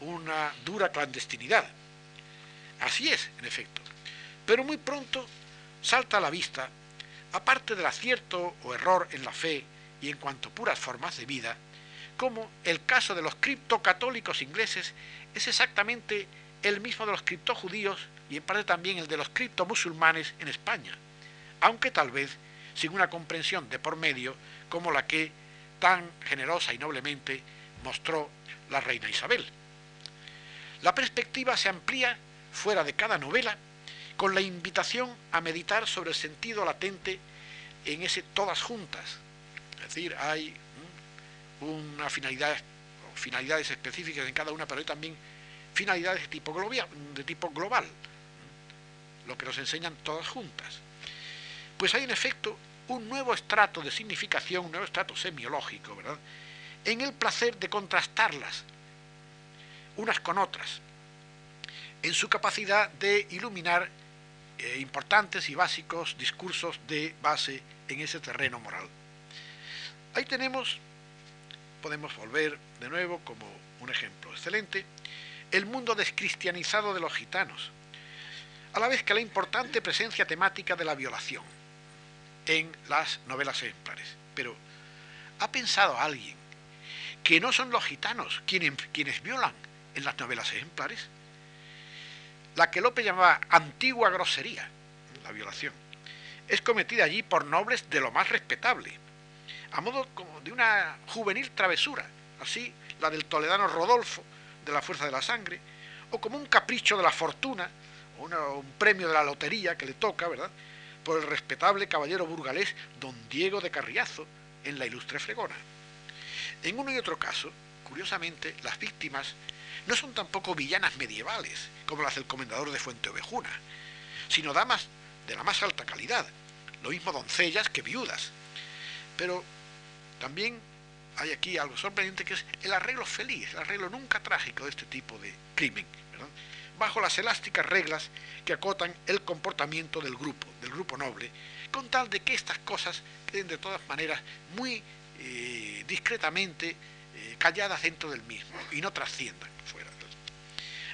Speaker 1: una dura clandestinidad. Así es, en efecto. Pero muy pronto salta a la vista aparte del acierto o error en la fe y en cuanto a puras formas de vida, como el caso de los criptocatólicos ingleses es exactamente el mismo de los criptojudíos y en parte también el de los criptomusulmanes en España, aunque tal vez sin una comprensión de por medio como la que tan generosa y noblemente mostró la reina Isabel. La perspectiva se amplía fuera de cada novela con la invitación a meditar sobre el sentido latente en ese todas juntas. Es decir, hay una finalidad, finalidades específicas en cada una, pero hay también finalidades de tipo, global, de tipo global, lo que nos enseñan todas juntas. Pues hay en efecto un nuevo estrato de significación, un nuevo estrato semiológico, ¿verdad? En el placer de contrastarlas unas con otras, en su capacidad de iluminar eh, importantes y básicos discursos de base en ese terreno moral. Ahí tenemos, podemos volver de nuevo como un ejemplo excelente, el mundo descristianizado de los gitanos, a la vez que la importante presencia temática de la violación en las novelas ejemplares. Pero, ¿ha pensado alguien que no son los gitanos quienes, quienes violan en las novelas ejemplares? La que López llamaba antigua grosería, la violación, es cometida allí por nobles de lo más respetable, a modo como de una juvenil travesura, así la del toledano Rodolfo, de la fuerza de la sangre, o como un capricho de la fortuna, o un premio de la lotería que le toca, ¿verdad?, por el respetable caballero burgalés don Diego de Carriazo en la ilustre fregona. En uno y otro caso, curiosamente, las víctimas no son tampoco villanas medievales, como las del comendador de Fuente Ovejuna, sino damas de la más alta calidad, lo mismo doncellas que viudas. Pero también hay aquí algo sorprendente que es el arreglo feliz, el arreglo nunca trágico de este tipo de crimen, bajo las elásticas reglas que acotan el comportamiento del grupo, del grupo noble, con tal de que estas cosas queden de todas maneras muy eh, discretamente eh, calladas dentro del mismo y no trasciendan.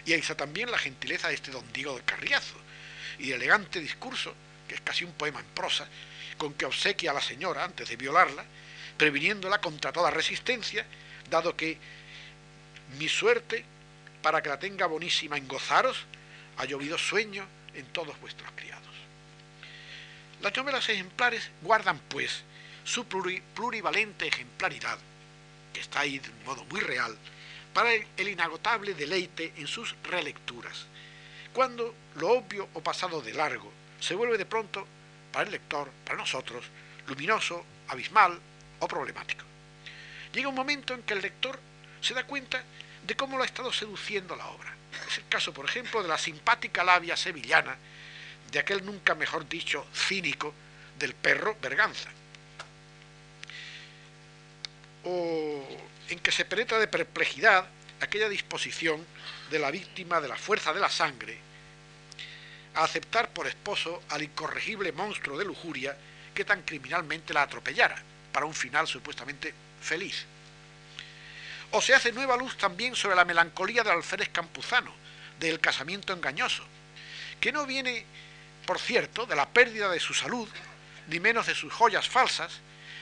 Speaker 1: Y ahí está también la gentileza de este don Diego de Carriazo y el elegante discurso, que es casi un poema en prosa, con que obsequia a la señora antes de violarla, previniéndola contra toda resistencia, dado que mi suerte, para que la tenga bonísima en gozaros, ha llovido sueño en todos vuestros criados. Las novelas ejemplares guardan, pues, su plurivalente ejemplaridad, que está ahí de un modo muy real, para el inagotable deleite en sus relecturas, cuando lo obvio o pasado de largo se vuelve de pronto, para el lector, para nosotros, luminoso, abismal, o problemático. Llega un momento en que el lector se da cuenta de cómo lo ha estado seduciendo la obra. Es el caso, por ejemplo, de la simpática labia sevillana, de aquel nunca mejor dicho cínico del perro Berganza. O en que se penetra de perplejidad aquella disposición de la víctima de la fuerza de la sangre a aceptar por esposo al incorregible monstruo de lujuria que tan criminalmente la atropellara para un final supuestamente feliz. O se hace nueva luz también sobre la melancolía del alférez campuzano, del casamiento engañoso, que no viene, por cierto, de la pérdida de su salud, ni menos de sus joyas falsas,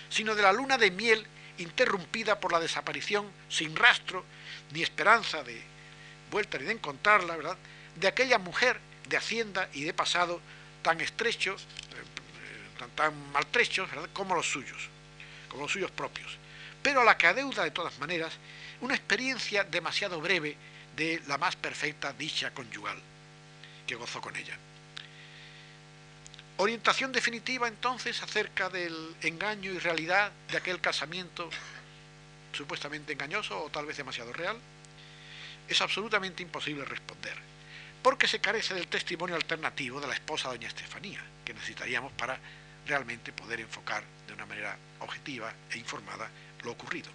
Speaker 1: sino de la luna de miel interrumpida por la desaparición sin rastro ni esperanza de vuelta ni de encontrarla, ¿verdad?, de aquella mujer de hacienda y de pasado tan estrechos, eh, tan, tan maltrechos, ¿verdad?, como los suyos como los suyos propios, pero a la que adeuda de todas maneras una experiencia demasiado breve de la más perfecta dicha conyugal que gozó con ella. Orientación definitiva entonces acerca del engaño y realidad de aquel casamiento supuestamente engañoso o tal vez demasiado real. Es absolutamente imposible responder, porque se carece del testimonio alternativo de la esposa doña Estefanía, que necesitaríamos para realmente poder enfocar de una manera objetiva e informada lo ocurrido.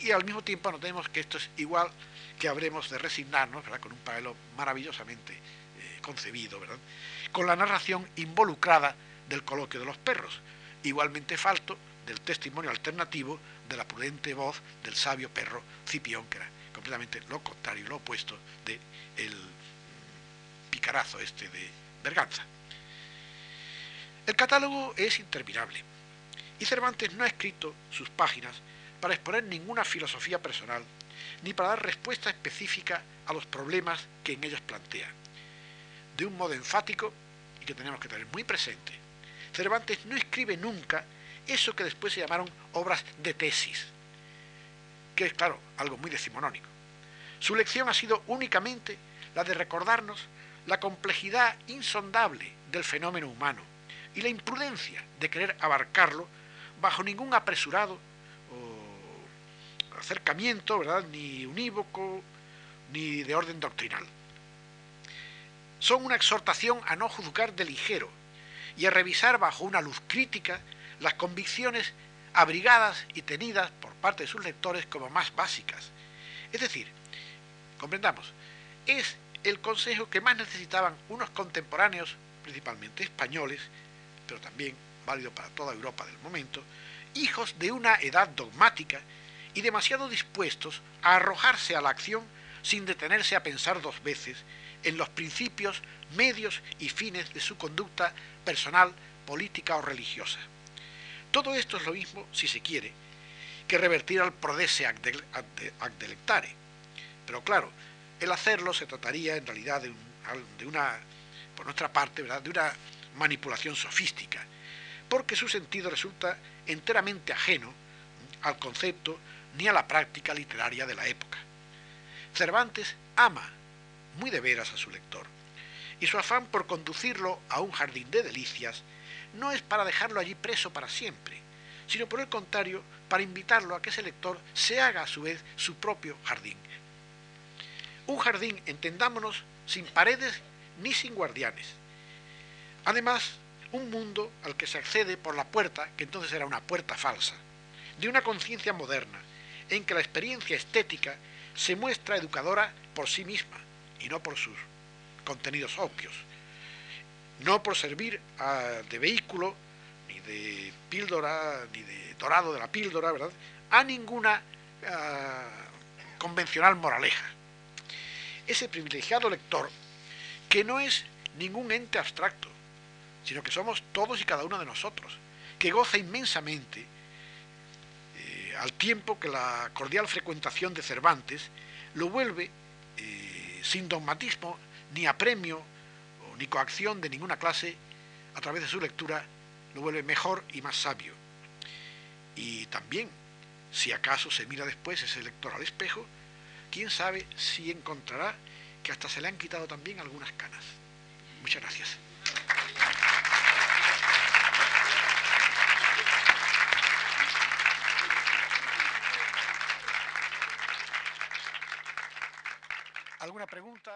Speaker 1: Y al mismo tiempo notemos que esto es igual que habremos de resignarnos, con un paralelo maravillosamente concebido, ¿verdad? con la narración involucrada del coloquio de los perros, igualmente falto del testimonio alternativo de la prudente voz del sabio perro Cipión, que era completamente lo contrario, lo opuesto del el picarazo este de Berganza. El catálogo es interminable y Cervantes no ha escrito sus páginas para exponer ninguna filosofía personal ni para dar respuesta específica a los problemas que en ellas plantea. De un modo enfático y que tenemos que tener muy presente, Cervantes no escribe nunca eso que después se llamaron obras de tesis, que es, claro, algo muy decimonónico. Su lección ha sido únicamente la de recordarnos la complejidad insondable del fenómeno humano, y la imprudencia de querer abarcarlo bajo ningún apresurado acercamiento, ¿verdad? ni unívoco, ni de orden doctrinal. Son una exhortación a no juzgar de ligero y a revisar bajo una luz crítica las convicciones abrigadas y tenidas por parte de sus lectores como más básicas. Es decir, comprendamos, es el consejo que más necesitaban unos contemporáneos, principalmente españoles, pero también válido para toda Europa del momento, hijos de una edad dogmática y demasiado dispuestos a arrojarse a la acción sin detenerse a pensar dos veces en los principios, medios y fines de su conducta personal, política o religiosa. Todo esto es lo mismo, si se quiere, que revertir al prodese ad delectare. Pero claro, el hacerlo se trataría en realidad de, de una, por nuestra parte, ¿verdad? de una manipulación sofística, porque su sentido resulta enteramente ajeno al concepto ni a la práctica literaria de la época. Cervantes ama muy de veras a su lector, y su afán por conducirlo a un jardín de delicias no es para dejarlo allí preso para siempre, sino por el contrario, para invitarlo a que ese lector se haga a su vez su propio jardín. Un jardín, entendámonos, sin paredes ni sin guardianes, Además, un mundo al que se accede por la puerta, que entonces era una puerta falsa, de una conciencia moderna, en que la experiencia estética se muestra educadora por sí misma y no por sus contenidos obvios, no por servir de vehículo, ni de píldora, ni de dorado de la píldora, ¿verdad?, a ninguna ah, convencional moraleja. Ese privilegiado lector, que no es ningún ente abstracto, sino que somos todos y cada uno de nosotros, que goza inmensamente eh, al tiempo que la cordial frecuentación de Cervantes lo vuelve eh, sin dogmatismo ni apremio ni coacción de ninguna clase a través de su lectura lo vuelve mejor y más sabio. Y también, si acaso se mira después ese lector al espejo, quién sabe si encontrará que hasta se le han quitado también algunas canas. Muchas gracias. ¿Alguna pregunta?